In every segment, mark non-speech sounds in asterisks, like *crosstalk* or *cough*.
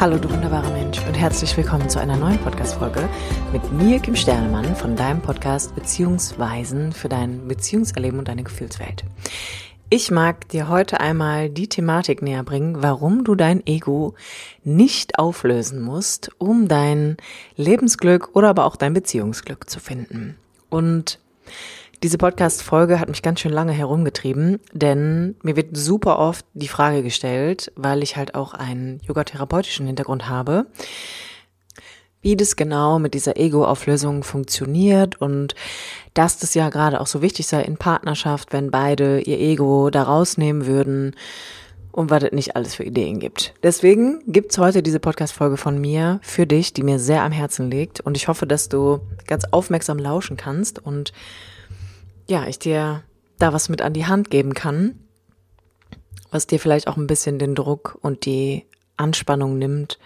Hallo du wunderbarer Mensch und herzlich willkommen zu einer neuen Podcast-Folge mit mir, Kim Sternemann, von deinem Podcast Beziehungsweisen für dein Beziehungserleben und deine Gefühlswelt. Ich mag dir heute einmal die Thematik näher bringen, warum du dein Ego nicht auflösen musst, um dein Lebensglück oder aber auch dein Beziehungsglück zu finden. Und diese Podcast-Folge hat mich ganz schön lange herumgetrieben, denn mir wird super oft die Frage gestellt, weil ich halt auch einen yogatherapeutischen Hintergrund habe, wie das genau mit dieser Ego-Auflösung funktioniert und dass das ja gerade auch so wichtig sei in Partnerschaft, wenn beide ihr Ego da rausnehmen würden und was es nicht alles für Ideen gibt. Deswegen gibt's heute diese Podcast-Folge von mir für dich, die mir sehr am Herzen liegt und ich hoffe, dass du ganz aufmerksam lauschen kannst und ja, ich dir da was mit an die Hand geben kann, was dir vielleicht auch ein bisschen den Druck und die Anspannung nimmt,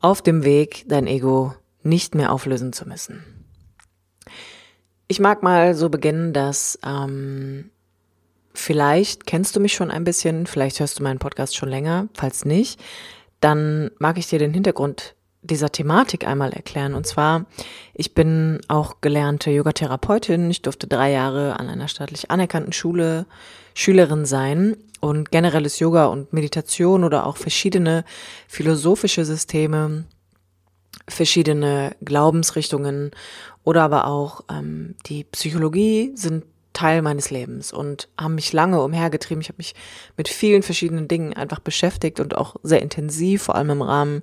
auf dem Weg dein Ego nicht mehr auflösen zu müssen. Ich mag mal so beginnen, dass ähm, vielleicht kennst du mich schon ein bisschen, vielleicht hörst du meinen Podcast schon länger, falls nicht, dann mag ich dir den Hintergrund dieser Thematik einmal erklären. Und zwar, ich bin auch gelernte Yogatherapeutin. Ich durfte drei Jahre an einer staatlich anerkannten Schule Schülerin sein und generelles Yoga und Meditation oder auch verschiedene philosophische Systeme, verschiedene Glaubensrichtungen oder aber auch ähm, die Psychologie sind Teil meines Lebens und haben mich lange umhergetrieben. Ich habe mich mit vielen verschiedenen Dingen einfach beschäftigt und auch sehr intensiv, vor allem im Rahmen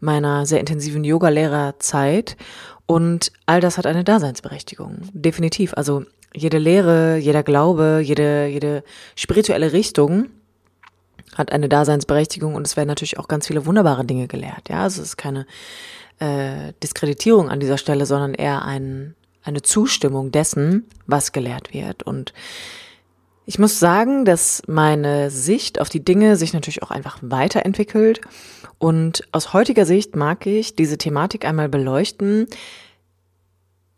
meiner sehr intensiven Yoga-Lehrerzeit. Und all das hat eine Daseinsberechtigung. Definitiv. Also jede Lehre, jeder Glaube, jede, jede spirituelle Richtung hat eine Daseinsberechtigung und es werden natürlich auch ganz viele wunderbare Dinge gelehrt. Ja, also es ist keine äh, Diskreditierung an dieser Stelle, sondern eher ein, eine Zustimmung dessen, was gelehrt wird. Und ich muss sagen, dass meine Sicht auf die Dinge sich natürlich auch einfach weiterentwickelt. Und aus heutiger Sicht mag ich diese Thematik einmal beleuchten,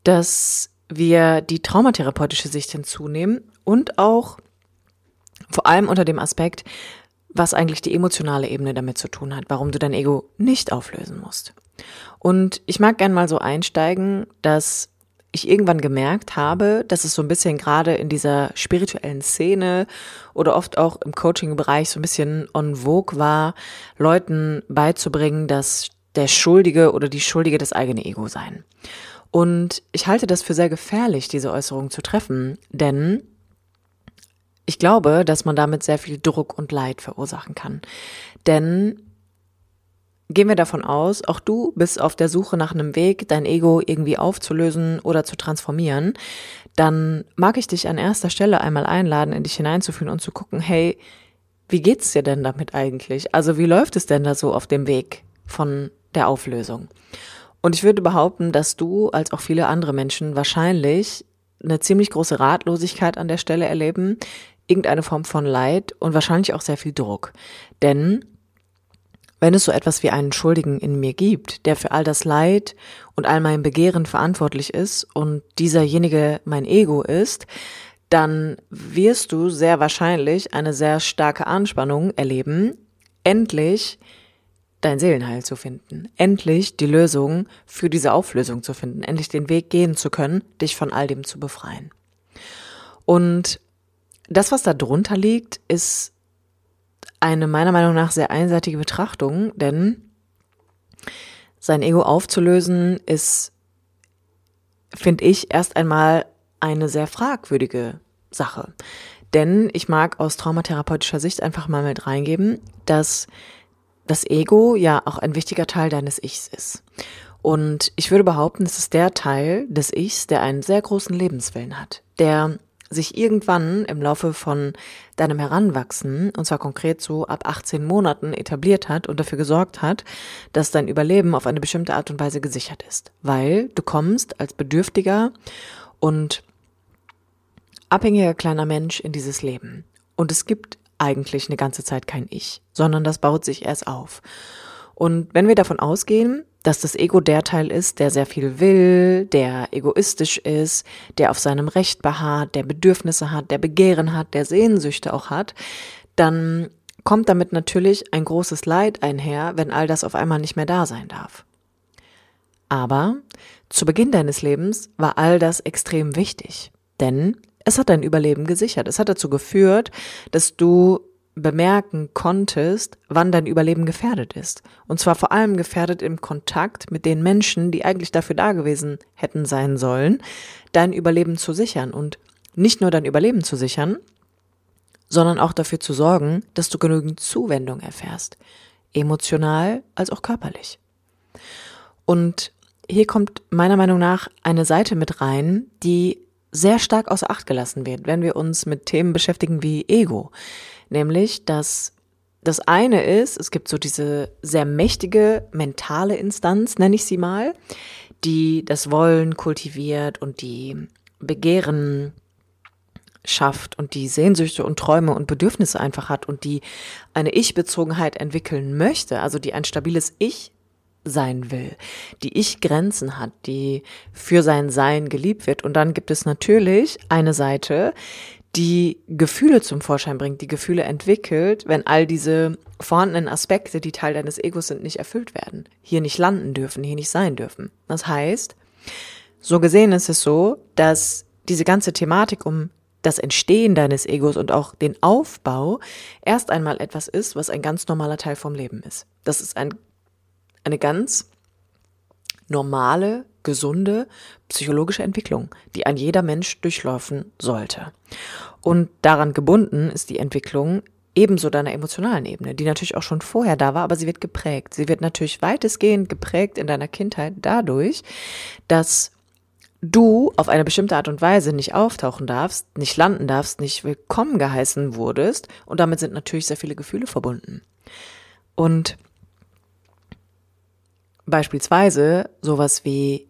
dass wir die traumatherapeutische Sicht hinzunehmen und auch vor allem unter dem Aspekt, was eigentlich die emotionale Ebene damit zu tun hat, warum du dein Ego nicht auflösen musst. Und ich mag gern mal so einsteigen, dass ich irgendwann gemerkt habe, dass es so ein bisschen gerade in dieser spirituellen Szene oder oft auch im Coaching-Bereich so ein bisschen on vogue war, Leuten beizubringen, dass der Schuldige oder die Schuldige das eigene Ego sein. Und ich halte das für sehr gefährlich, diese Äußerung zu treffen, denn ich glaube, dass man damit sehr viel Druck und Leid verursachen kann. Denn Gehen wir davon aus, auch du bist auf der Suche nach einem Weg, dein Ego irgendwie aufzulösen oder zu transformieren, dann mag ich dich an erster Stelle einmal einladen, in dich hineinzufühlen und zu gucken, hey, wie geht's dir denn damit eigentlich? Also wie läuft es denn da so auf dem Weg von der Auflösung? Und ich würde behaupten, dass du, als auch viele andere Menschen, wahrscheinlich eine ziemlich große Ratlosigkeit an der Stelle erleben, irgendeine Form von Leid und wahrscheinlich auch sehr viel Druck. Denn wenn es so etwas wie einen Schuldigen in mir gibt, der für all das Leid und all mein Begehren verantwortlich ist und dieserjenige mein Ego ist, dann wirst du sehr wahrscheinlich eine sehr starke Anspannung erleben, endlich dein Seelenheil zu finden, endlich die Lösung für diese Auflösung zu finden, endlich den Weg gehen zu können, dich von all dem zu befreien. Und das, was da drunter liegt, ist eine meiner Meinung nach sehr einseitige Betrachtung, denn sein Ego aufzulösen ist, finde ich, erst einmal eine sehr fragwürdige Sache. Denn ich mag aus traumatherapeutischer Sicht einfach mal mit reingeben, dass das Ego ja auch ein wichtiger Teil deines Ichs ist. Und ich würde behaupten, es ist der Teil des Ichs, der einen sehr großen Lebenswillen hat, der sich irgendwann im Laufe von deinem Heranwachsen, und zwar konkret so ab 18 Monaten, etabliert hat und dafür gesorgt hat, dass dein Überleben auf eine bestimmte Art und Weise gesichert ist. Weil du kommst als bedürftiger und abhängiger kleiner Mensch in dieses Leben. Und es gibt eigentlich eine ganze Zeit kein Ich, sondern das baut sich erst auf. Und wenn wir davon ausgehen, dass das Ego der Teil ist, der sehr viel will, der egoistisch ist, der auf seinem Recht beharrt, der Bedürfnisse hat, der Begehren hat, der Sehnsüchte auch hat, dann kommt damit natürlich ein großes Leid einher, wenn all das auf einmal nicht mehr da sein darf. Aber zu Beginn deines Lebens war all das extrem wichtig, denn es hat dein Überleben gesichert. Es hat dazu geführt, dass du bemerken konntest, wann dein Überleben gefährdet ist. Und zwar vor allem gefährdet im Kontakt mit den Menschen, die eigentlich dafür da gewesen hätten sein sollen, dein Überleben zu sichern. Und nicht nur dein Überleben zu sichern, sondern auch dafür zu sorgen, dass du genügend Zuwendung erfährst. Emotional als auch körperlich. Und hier kommt meiner Meinung nach eine Seite mit rein, die sehr stark außer Acht gelassen wird, wenn wir uns mit Themen beschäftigen wie Ego. Nämlich, dass das eine ist, es gibt so diese sehr mächtige mentale Instanz, nenne ich sie mal, die das Wollen kultiviert und die Begehren schafft und die Sehnsüchte und Träume und Bedürfnisse einfach hat und die eine Ich-Bezogenheit entwickeln möchte, also die ein stabiles Ich sein will, die Ich-Grenzen hat, die für sein Sein geliebt wird. Und dann gibt es natürlich eine Seite, die Gefühle zum Vorschein bringt, die Gefühle entwickelt, wenn all diese vorhandenen Aspekte, die Teil deines Egos sind, nicht erfüllt werden, hier nicht landen dürfen, hier nicht sein dürfen. Das heißt, so gesehen ist es so, dass diese ganze Thematik um das Entstehen deines Egos und auch den Aufbau erst einmal etwas ist, was ein ganz normaler Teil vom Leben ist. Das ist ein, eine ganz normale, gesunde psychologische Entwicklung, die ein jeder Mensch durchlaufen sollte. Und daran gebunden ist die Entwicklung ebenso deiner emotionalen Ebene, die natürlich auch schon vorher da war, aber sie wird geprägt. Sie wird natürlich weitestgehend geprägt in deiner Kindheit dadurch, dass du auf eine bestimmte Art und Weise nicht auftauchen darfst, nicht landen darfst, nicht willkommen geheißen wurdest und damit sind natürlich sehr viele Gefühle verbunden. Und beispielsweise sowas wie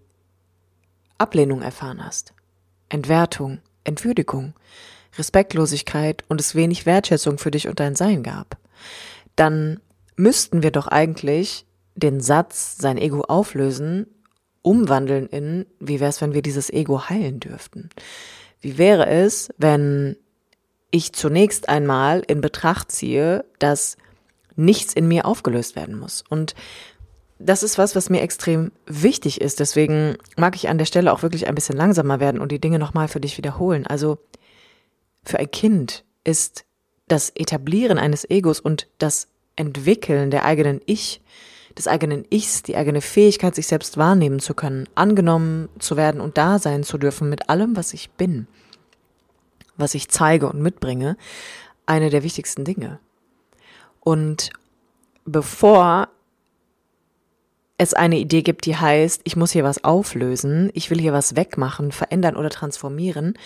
Ablehnung erfahren hast, Entwertung, Entwürdigung, Respektlosigkeit und es wenig Wertschätzung für dich und dein Sein gab, dann müssten wir doch eigentlich den Satz, sein Ego auflösen, umwandeln in, wie wäre es, wenn wir dieses Ego heilen dürften? Wie wäre es, wenn ich zunächst einmal in Betracht ziehe, dass nichts in mir aufgelöst werden muss? Und das ist was, was mir extrem wichtig ist. Deswegen mag ich an der Stelle auch wirklich ein bisschen langsamer werden und die Dinge nochmal für dich wiederholen. Also für ein Kind ist das Etablieren eines Egos und das Entwickeln der eigenen Ich des eigenen Ichs, die eigene Fähigkeit, sich selbst wahrnehmen zu können, angenommen zu werden und da sein zu dürfen mit allem, was ich bin, was ich zeige und mitbringe, eine der wichtigsten Dinge. Und bevor es eine Idee gibt, die heißt, ich muss hier was auflösen, ich will hier was wegmachen, verändern oder transformieren,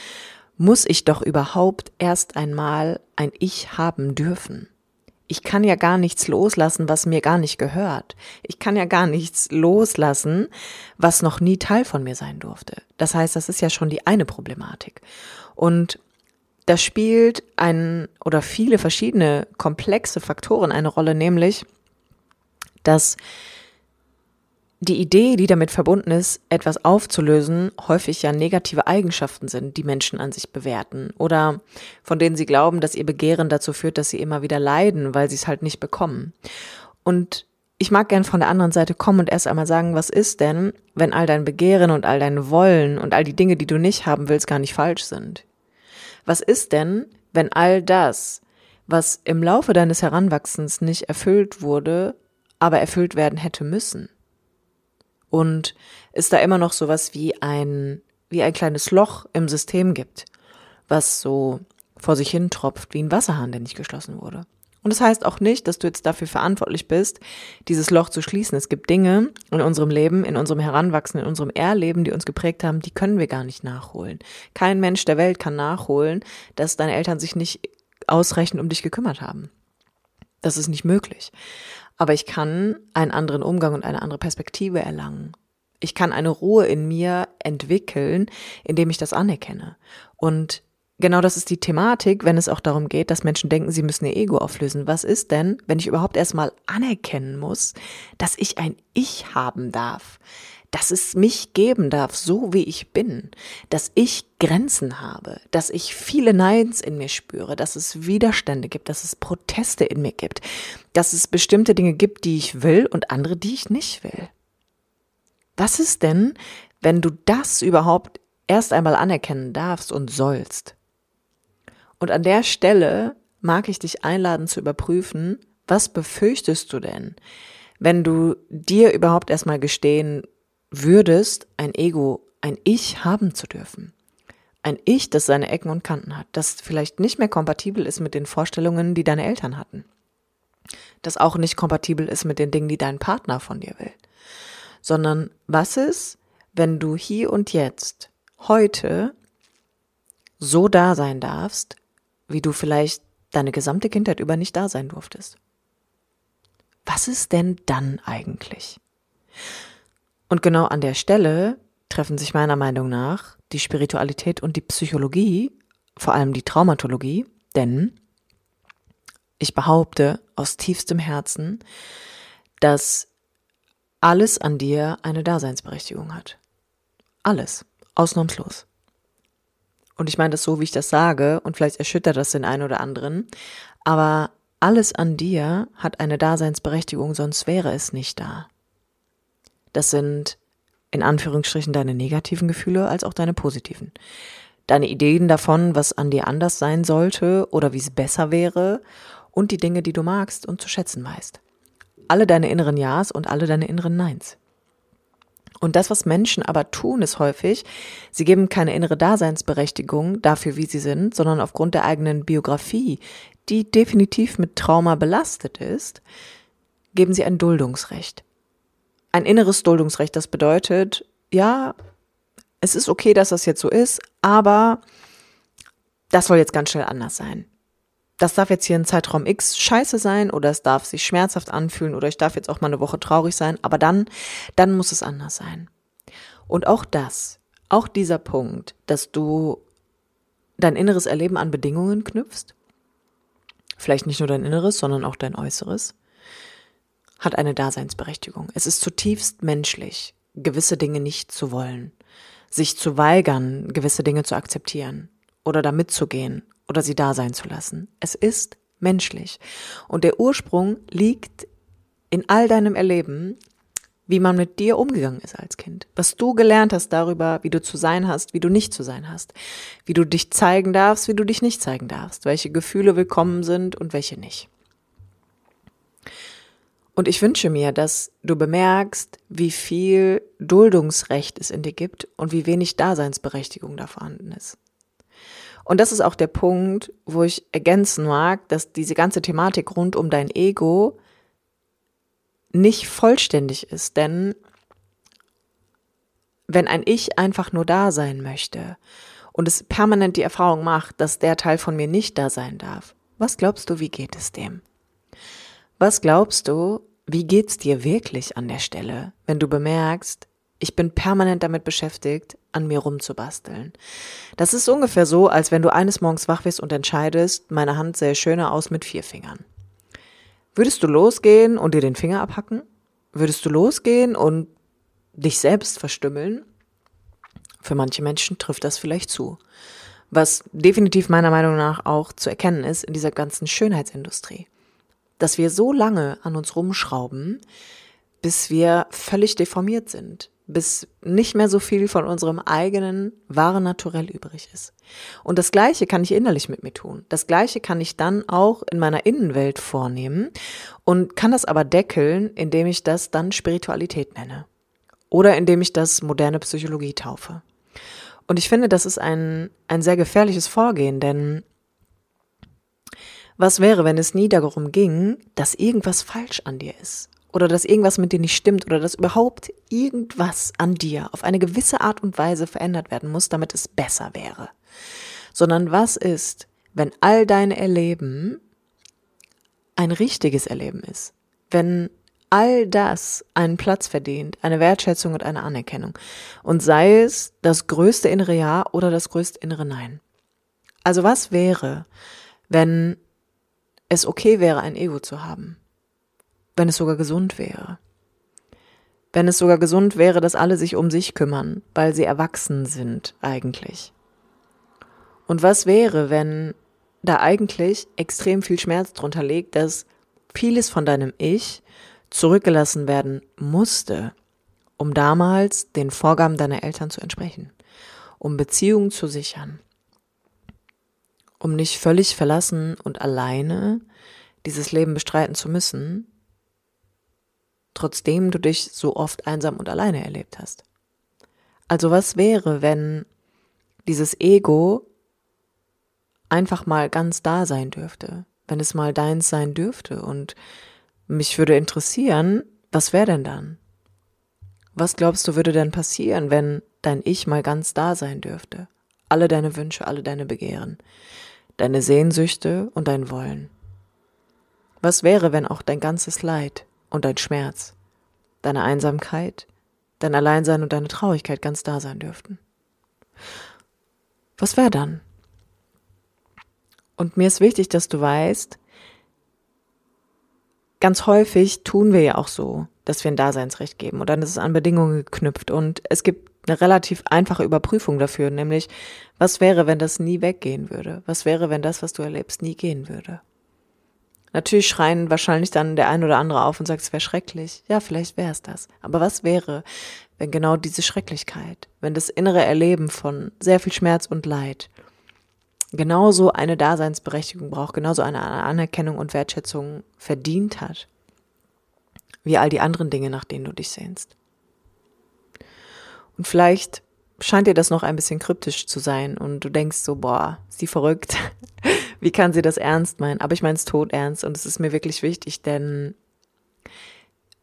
muss ich doch überhaupt erst einmal ein Ich haben dürfen ich kann ja gar nichts loslassen, was mir gar nicht gehört. Ich kann ja gar nichts loslassen, was noch nie Teil von mir sein durfte. Das heißt, das ist ja schon die eine Problematik. Und da spielt ein oder viele verschiedene komplexe Faktoren eine Rolle, nämlich, dass die Idee, die damit verbunden ist, etwas aufzulösen, häufig ja negative Eigenschaften sind, die Menschen an sich bewerten oder von denen sie glauben, dass ihr Begehren dazu führt, dass sie immer wieder leiden, weil sie es halt nicht bekommen. Und ich mag gern von der anderen Seite kommen und erst einmal sagen, was ist denn, wenn all dein Begehren und all dein Wollen und all die Dinge, die du nicht haben willst, gar nicht falsch sind? Was ist denn, wenn all das, was im Laufe deines Heranwachsens nicht erfüllt wurde, aber erfüllt werden hätte müssen? Und es da immer noch sowas wie ein, wie ein kleines Loch im System gibt, was so vor sich hin tropft, wie ein Wasserhahn, der nicht geschlossen wurde. Und das heißt auch nicht, dass du jetzt dafür verantwortlich bist, dieses Loch zu schließen. Es gibt Dinge in unserem Leben, in unserem Heranwachsen, in unserem Erleben, die uns geprägt haben, die können wir gar nicht nachholen. Kein Mensch der Welt kann nachholen, dass deine Eltern sich nicht ausreichend um dich gekümmert haben. Das ist nicht möglich aber ich kann einen anderen Umgang und eine andere Perspektive erlangen. Ich kann eine Ruhe in mir entwickeln, indem ich das anerkenne. Und genau das ist die Thematik, wenn es auch darum geht, dass Menschen denken, sie müssen ihr Ego auflösen. Was ist denn, wenn ich überhaupt erstmal anerkennen muss, dass ich ein Ich haben darf? Dass es mich geben darf, so wie ich bin, dass ich Grenzen habe, dass ich viele Neins in mir spüre, dass es Widerstände gibt, dass es Proteste in mir gibt, dass es bestimmte Dinge gibt, die ich will und andere, die ich nicht will. Was ist denn, wenn du das überhaupt erst einmal anerkennen darfst und sollst? Und an der Stelle mag ich dich einladen zu überprüfen, was befürchtest du denn, wenn du dir überhaupt erstmal gestehen würdest, ein Ego, ein Ich haben zu dürfen. Ein Ich, das seine Ecken und Kanten hat, das vielleicht nicht mehr kompatibel ist mit den Vorstellungen, die deine Eltern hatten. Das auch nicht kompatibel ist mit den Dingen, die dein Partner von dir will. Sondern was ist, wenn du hier und jetzt, heute, so da sein darfst, wie du vielleicht deine gesamte Kindheit über nicht da sein durftest? Was ist denn dann eigentlich? Und genau an der Stelle treffen sich meiner Meinung nach die Spiritualität und die Psychologie, vor allem die Traumatologie, denn ich behaupte aus tiefstem Herzen, dass alles an dir eine Daseinsberechtigung hat. Alles, ausnahmslos. Und ich meine das so, wie ich das sage, und vielleicht erschüttert das den einen oder anderen, aber alles an dir hat eine Daseinsberechtigung, sonst wäre es nicht da. Das sind in Anführungsstrichen deine negativen Gefühle als auch deine positiven. Deine Ideen davon, was an dir anders sein sollte oder wie es besser wäre und die Dinge, die du magst und zu schätzen weißt. Alle deine inneren Ja's und alle deine inneren Neins. Und das, was Menschen aber tun, ist häufig, sie geben keine innere Daseinsberechtigung dafür, wie sie sind, sondern aufgrund der eigenen Biografie, die definitiv mit Trauma belastet ist, geben sie ein Duldungsrecht ein inneres Duldungsrecht. Das bedeutet, ja, es ist okay, dass das jetzt so ist, aber das soll jetzt ganz schnell anders sein. Das darf jetzt hier in Zeitraum X scheiße sein oder es darf sich schmerzhaft anfühlen oder ich darf jetzt auch mal eine Woche traurig sein, aber dann, dann muss es anders sein. Und auch das, auch dieser Punkt, dass du dein inneres Erleben an Bedingungen knüpfst, vielleicht nicht nur dein Inneres, sondern auch dein Äußeres, hat eine Daseinsberechtigung. Es ist zutiefst menschlich, gewisse Dinge nicht zu wollen, sich zu weigern, gewisse Dinge zu akzeptieren oder da mitzugehen oder sie da sein zu lassen. Es ist menschlich. Und der Ursprung liegt in all deinem Erleben, wie man mit dir umgegangen ist als Kind. Was du gelernt hast darüber, wie du zu sein hast, wie du nicht zu sein hast. Wie du dich zeigen darfst, wie du dich nicht zeigen darfst. Welche Gefühle willkommen sind und welche nicht. Und ich wünsche mir, dass du bemerkst, wie viel Duldungsrecht es in dir gibt und wie wenig Daseinsberechtigung da vorhanden ist. Und das ist auch der Punkt, wo ich ergänzen mag, dass diese ganze Thematik rund um dein Ego nicht vollständig ist, denn wenn ein Ich einfach nur da sein möchte und es permanent die Erfahrung macht, dass der Teil von mir nicht da sein darf, was glaubst du, wie geht es dem? Was glaubst du, wie geht's dir wirklich an der Stelle, wenn du bemerkst, ich bin permanent damit beschäftigt, an mir rumzubasteln. Das ist ungefähr so, als wenn du eines Morgens wach wirst und entscheidest, meine Hand sähe schöner aus mit vier Fingern. Würdest du losgehen und dir den Finger abhacken? Würdest du losgehen und dich selbst verstümmeln? Für manche Menschen trifft das vielleicht zu. Was definitiv meiner Meinung nach auch zu erkennen ist in dieser ganzen Schönheitsindustrie dass wir so lange an uns rumschrauben, bis wir völlig deformiert sind, bis nicht mehr so viel von unserem eigenen wahren Naturell übrig ist. Und das Gleiche kann ich innerlich mit mir tun. Das Gleiche kann ich dann auch in meiner Innenwelt vornehmen und kann das aber deckeln, indem ich das dann Spiritualität nenne. Oder indem ich das moderne Psychologie taufe. Und ich finde, das ist ein, ein sehr gefährliches Vorgehen, denn was wäre, wenn es nie darum ging, dass irgendwas falsch an dir ist? Oder dass irgendwas mit dir nicht stimmt oder dass überhaupt irgendwas an dir auf eine gewisse Art und Weise verändert werden muss, damit es besser wäre. Sondern was ist, wenn all dein Erleben ein richtiges Erleben ist? Wenn all das einen Platz verdient, eine Wertschätzung und eine Anerkennung. Und sei es das größte innere Ja oder das größte innere Nein. Also was wäre, wenn es okay wäre, ein Ego zu haben, wenn es sogar gesund wäre, Wenn es sogar gesund wäre, dass alle sich um sich kümmern, weil sie erwachsen sind eigentlich. Und was wäre, wenn da eigentlich extrem viel Schmerz drunter liegt, dass vieles von deinem Ich zurückgelassen werden musste, um damals den Vorgaben deiner Eltern zu entsprechen, um Beziehungen zu sichern, um nicht völlig verlassen und alleine dieses Leben bestreiten zu müssen, trotzdem du dich so oft einsam und alleine erlebt hast. Also was wäre, wenn dieses Ego einfach mal ganz da sein dürfte, wenn es mal deins sein dürfte. Und mich würde interessieren, was wäre denn dann? Was glaubst du würde denn passieren, wenn dein Ich mal ganz da sein dürfte? Alle deine Wünsche, alle deine Begehren, deine Sehnsüchte und dein Wollen. Was wäre, wenn auch dein ganzes Leid und dein Schmerz, deine Einsamkeit, dein Alleinsein und deine Traurigkeit ganz da sein dürften? Was wäre dann? Und mir ist wichtig, dass du weißt, ganz häufig tun wir ja auch so, dass wir ein Daseinsrecht geben und dann ist es an Bedingungen geknüpft und es gibt eine relativ einfache Überprüfung dafür, nämlich was wäre, wenn das nie weggehen würde? Was wäre, wenn das, was du erlebst, nie gehen würde? Natürlich schreien wahrscheinlich dann der ein oder andere auf und sagt, es wäre schrecklich. Ja, vielleicht wäre es das. Aber was wäre, wenn genau diese Schrecklichkeit, wenn das innere Erleben von sehr viel Schmerz und Leid genauso eine Daseinsberechtigung braucht, genauso eine Anerkennung und Wertschätzung verdient hat, wie all die anderen Dinge, nach denen du dich sehnst. Und vielleicht scheint dir das noch ein bisschen kryptisch zu sein und du denkst so, boah, ist die verrückt? *laughs* wie kann sie das ernst meinen? Aber ich meine es tot ernst und es ist mir wirklich wichtig, denn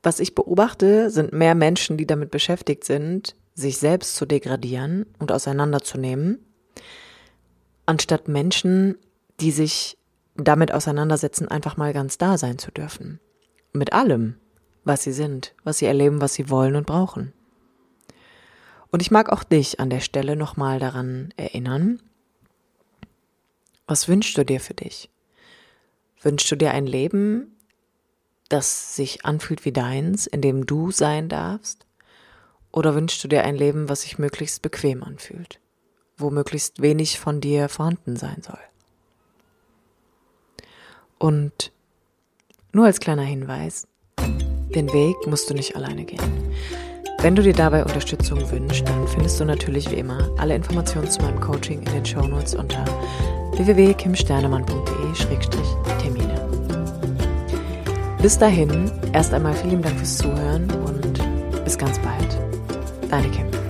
was ich beobachte, sind mehr Menschen, die damit beschäftigt sind, sich selbst zu degradieren und auseinanderzunehmen, anstatt Menschen, die sich damit auseinandersetzen, einfach mal ganz da sein zu dürfen. Mit allem, was sie sind, was sie erleben, was sie wollen und brauchen. Und ich mag auch dich an der Stelle nochmal daran erinnern, was wünschst du dir für dich? Wünschst du dir ein Leben, das sich anfühlt wie deins, in dem du sein darfst? Oder wünschst du dir ein Leben, was sich möglichst bequem anfühlt? wo möglichst wenig von dir vorhanden sein soll. Und nur als kleiner Hinweis, den Weg musst du nicht alleine gehen. Wenn du dir dabei Unterstützung wünschst, dann findest du natürlich wie immer alle Informationen zu meinem Coaching in den Shownotes unter www.kimsternemann.de-termine. Bis dahin, erst einmal vielen Dank fürs Zuhören und bis ganz bald. Deine Kim.